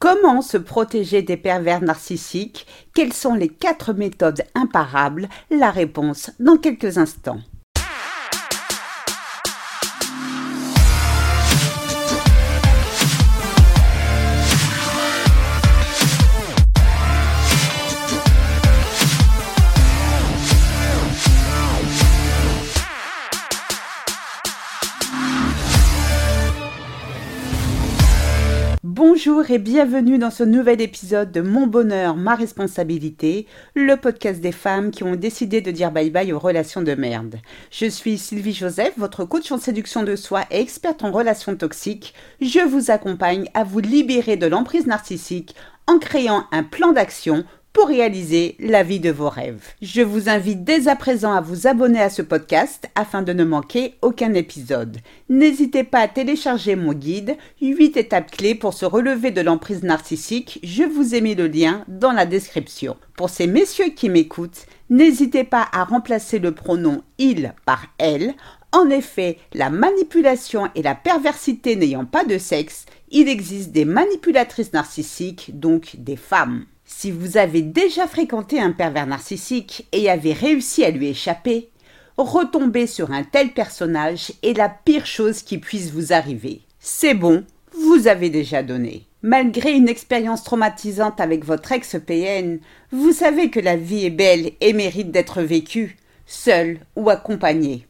Comment se protéger des pervers narcissiques? Quelles sont les quatre méthodes imparables? La réponse dans quelques instants. Bonjour et bienvenue dans ce nouvel épisode de Mon bonheur, ma responsabilité, le podcast des femmes qui ont décidé de dire bye bye aux relations de merde. Je suis Sylvie Joseph, votre coach en séduction de soi et experte en relations toxiques. Je vous accompagne à vous libérer de l'emprise narcissique en créant un plan d'action pour réaliser la vie de vos rêves. Je vous invite dès à présent à vous abonner à ce podcast afin de ne manquer aucun épisode. N'hésitez pas à télécharger mon guide 8 étapes clés pour se relever de l'emprise narcissique. Je vous ai mis le lien dans la description. Pour ces messieurs qui m'écoutent, n'hésitez pas à remplacer le pronom il par elle. En effet, la manipulation et la perversité n'ayant pas de sexe, il existe des manipulatrices narcissiques, donc des femmes. Si vous avez déjà fréquenté un pervers narcissique et avez réussi à lui échapper, retomber sur un tel personnage est la pire chose qui puisse vous arriver. C'est bon, vous avez déjà donné. Malgré une expérience traumatisante avec votre ex-PN, vous savez que la vie est belle et mérite d'être vécue, seule ou accompagnée.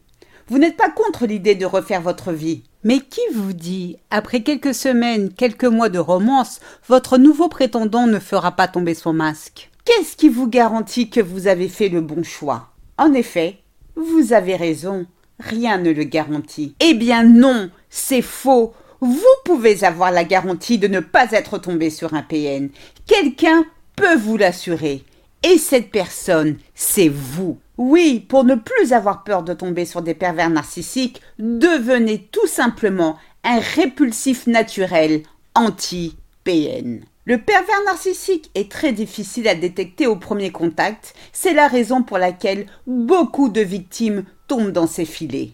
Vous n'êtes pas contre l'idée de refaire votre vie. Mais qui vous dit, après quelques semaines, quelques mois de romance, votre nouveau prétendant ne fera pas tomber son masque? Qu'est-ce qui vous garantit que vous avez fait le bon choix? En effet, vous avez raison, rien ne le garantit. Eh bien non, c'est faux. Vous pouvez avoir la garantie de ne pas être tombé sur un PN. Quelqu'un peut vous l'assurer. Et cette personne, c'est vous. Oui, pour ne plus avoir peur de tomber sur des pervers narcissiques, devenez tout simplement un répulsif naturel anti-PN. Le pervers narcissique est très difficile à détecter au premier contact, c'est la raison pour laquelle beaucoup de victimes tombent dans ces filets.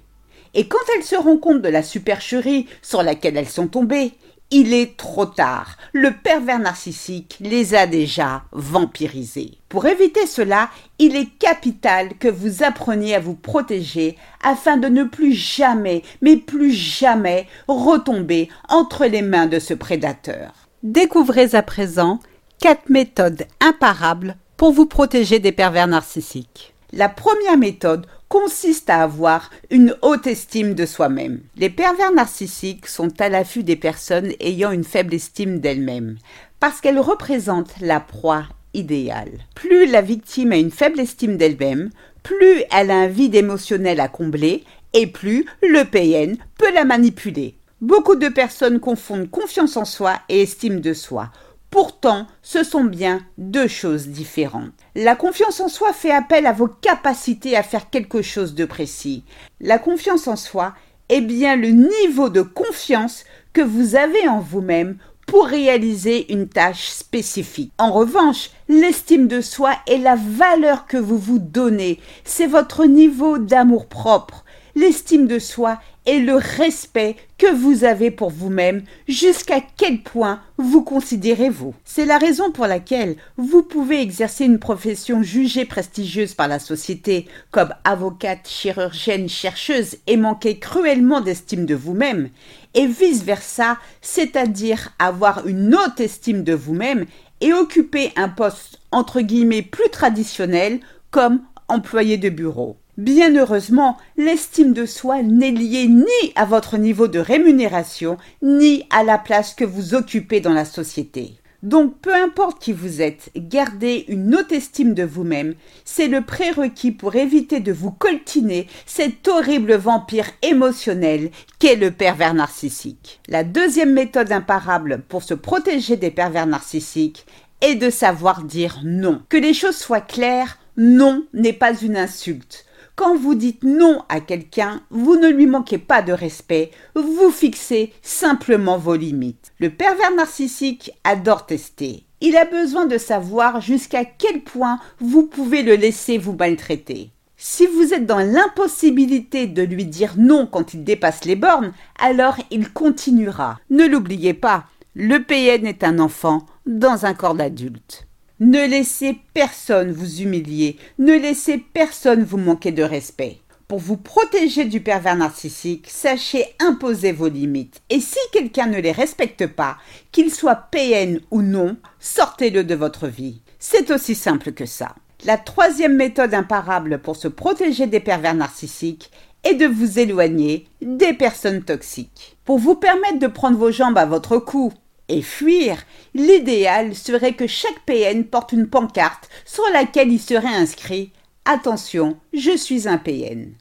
Et quand elles se rendent compte de la supercherie sur laquelle elles sont tombées, il est trop tard. Le pervers narcissique les a déjà vampirisés. Pour éviter cela, il est capital que vous appreniez à vous protéger afin de ne plus jamais, mais plus jamais, retomber entre les mains de ce prédateur. Découvrez à présent quatre méthodes imparables pour vous protéger des pervers narcissiques. La première méthode consiste à avoir une haute estime de soi-même. Les pervers narcissiques sont à l'affût des personnes ayant une faible estime d'elles-mêmes, parce qu'elles représentent la proie idéale. Plus la victime a une faible estime d'elle-même, plus elle a un vide émotionnel à combler, et plus le PN peut la manipuler. Beaucoup de personnes confondent confiance en soi et estime de soi. Pourtant, ce sont bien deux choses différentes. La confiance en soi fait appel à vos capacités à faire quelque chose de précis. La confiance en soi est bien le niveau de confiance que vous avez en vous-même pour réaliser une tâche spécifique. En revanche, l'estime de soi est la valeur que vous vous donnez, c'est votre niveau d'amour propre. L'estime de soi et le respect que vous avez pour vous-même, jusqu'à quel point vous considérez-vous. C'est la raison pour laquelle vous pouvez exercer une profession jugée prestigieuse par la société, comme avocate, chirurgienne, chercheuse, et manquer cruellement d'estime de vous-même, et vice-versa, c'est-à-dire avoir une haute estime de vous-même et occuper un poste entre guillemets plus traditionnel comme employé de bureau. Bien heureusement, l'estime de soi n'est liée ni à votre niveau de rémunération, ni à la place que vous occupez dans la société. Donc peu importe qui vous êtes, gardez une haute estime de vous-même, c'est le prérequis pour éviter de vous coltiner cet horrible vampire émotionnel qu'est le pervers narcissique. La deuxième méthode imparable pour se protéger des pervers narcissiques est de savoir dire non. Que les choses soient claires, non n'est pas une insulte. Quand vous dites non à quelqu'un, vous ne lui manquez pas de respect, vous fixez simplement vos limites. Le pervers narcissique adore tester. Il a besoin de savoir jusqu'à quel point vous pouvez le laisser vous maltraiter. Si vous êtes dans l'impossibilité de lui dire non quand il dépasse les bornes, alors il continuera. Ne l'oubliez pas, Le PN est un enfant dans un corps d'adulte. Ne laissez personne vous humilier, ne laissez personne vous manquer de respect. Pour vous protéger du pervers narcissique, sachez imposer vos limites. Et si quelqu'un ne les respecte pas, qu'il soit PN ou non, sortez-le de votre vie. C'est aussi simple que ça. La troisième méthode imparable pour se protéger des pervers narcissiques est de vous éloigner des personnes toxiques. Pour vous permettre de prendre vos jambes à votre cou et fuir, l'idéal serait que chaque PN porte une pancarte sur laquelle il serait inscrit Attention, je suis un PN.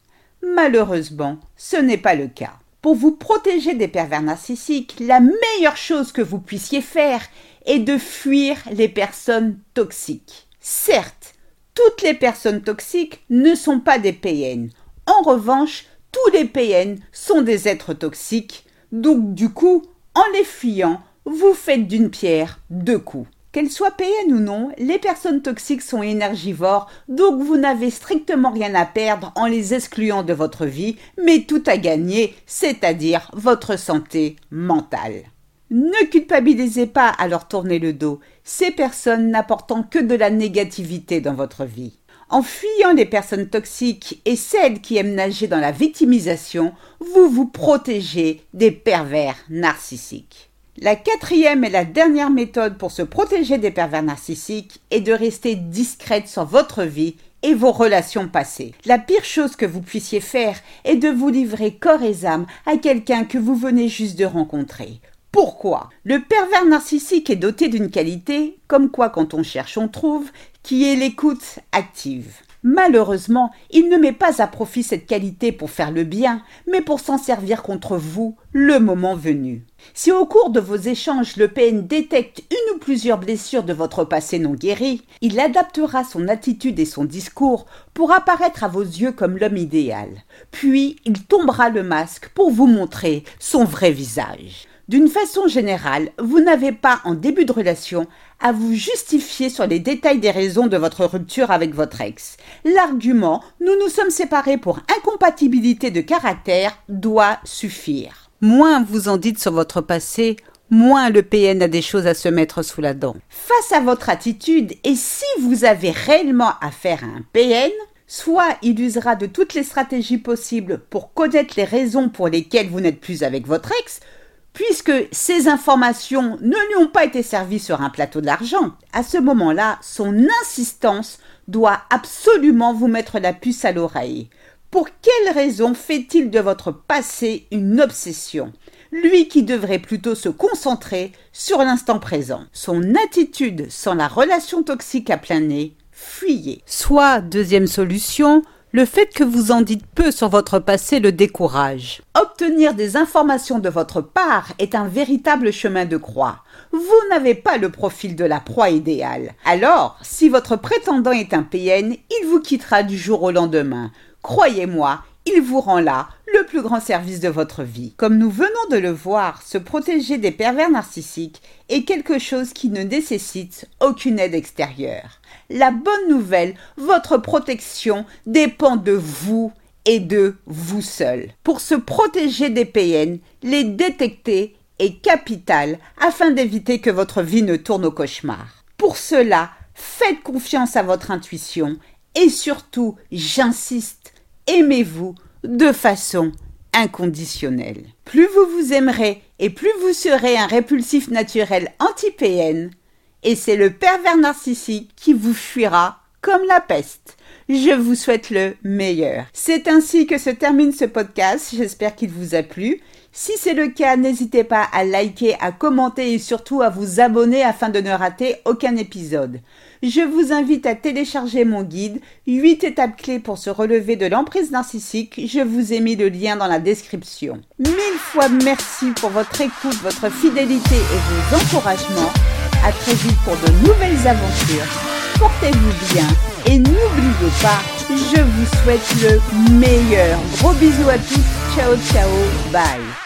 Malheureusement, ce n'est pas le cas. Pour vous protéger des pervers narcissiques, la meilleure chose que vous puissiez faire est de fuir les personnes toxiques. Certes, toutes les personnes toxiques ne sont pas des PN. En revanche, tous les PN sont des êtres toxiques. Donc du coup, en les fuyant, vous faites d'une pierre deux coups. Qu'elles soient PN ou non, les personnes toxiques sont énergivores, donc vous n'avez strictement rien à perdre en les excluant de votre vie, mais tout à gagner, c'est-à-dire votre santé mentale. Ne culpabilisez pas à leur tourner le dos, ces personnes n'apportant que de la négativité dans votre vie. En fuyant les personnes toxiques et celles qui aiment nager dans la victimisation, vous vous protégez des pervers narcissiques. La quatrième et la dernière méthode pour se protéger des pervers narcissiques est de rester discrète sur votre vie et vos relations passées. La pire chose que vous puissiez faire est de vous livrer corps et âme à quelqu'un que vous venez juste de rencontrer. Pourquoi? Le pervers narcissique est doté d'une qualité, comme quoi quand on cherche on trouve, qui est l'écoute active. Malheureusement, il ne met pas à profit cette qualité pour faire le bien, mais pour s'en servir contre vous le moment venu. Si au cours de vos échanges le PN détecte une ou plusieurs blessures de votre passé non guéri, il adaptera son attitude et son discours pour apparaître à vos yeux comme l'homme idéal. Puis il tombera le masque pour vous montrer son vrai visage. D'une façon générale, vous n'avez pas en début de relation à vous justifier sur les détails des raisons de votre rupture avec votre ex. L'argument nous nous sommes séparés pour incompatibilité de caractère doit suffire. Moins vous en dites sur votre passé, moins le PN a des choses à se mettre sous la dent. Face à votre attitude, et si vous avez réellement affaire à un PN, soit il usera de toutes les stratégies possibles pour connaître les raisons pour lesquelles vous n'êtes plus avec votre ex, puisque ces informations ne lui ont pas été servies sur un plateau d'argent. À ce moment-là, son insistance doit absolument vous mettre la puce à l'oreille. Pour quelle raison fait-il de votre passé une obsession? Lui qui devrait plutôt se concentrer sur l'instant présent. Son attitude sans la relation toxique à plein nez, fuyez. Soit, deuxième solution, le fait que vous en dites peu sur votre passé le décourage. Obtenir des informations de votre part est un véritable chemin de croix. Vous n'avez pas le profil de la proie idéale. Alors, si votre prétendant est un PN, il vous quittera du jour au lendemain. Croyez-moi, il vous rend là le plus grand service de votre vie. Comme nous venons de le voir, se protéger des pervers narcissiques est quelque chose qui ne nécessite aucune aide extérieure. La bonne nouvelle, votre protection dépend de vous et de vous seul. Pour se protéger des PN, les détecter est capital afin d'éviter que votre vie ne tourne au cauchemar. Pour cela, faites confiance à votre intuition et surtout, j'insiste, aimez-vous de façon inconditionnelle. Plus vous vous aimerez et plus vous serez un répulsif naturel anti-PN, et c'est le pervers narcissique qui vous fuira comme la peste. Je vous souhaite le meilleur. C'est ainsi que se termine ce podcast. J'espère qu'il vous a plu. Si c'est le cas, n'hésitez pas à liker, à commenter et surtout à vous abonner afin de ne rater aucun épisode. Je vous invite à télécharger mon guide 8 étapes clés pour se relever de l'emprise narcissique. Je vous ai mis le lien dans la description. Mille fois merci pour votre écoute, votre fidélité et vos encouragements. À très vite pour de nouvelles aventures. Portez-vous bien et n'oubliez pas, je vous souhaite le meilleur. Gros bisous à tous. Ciao ciao. Bye.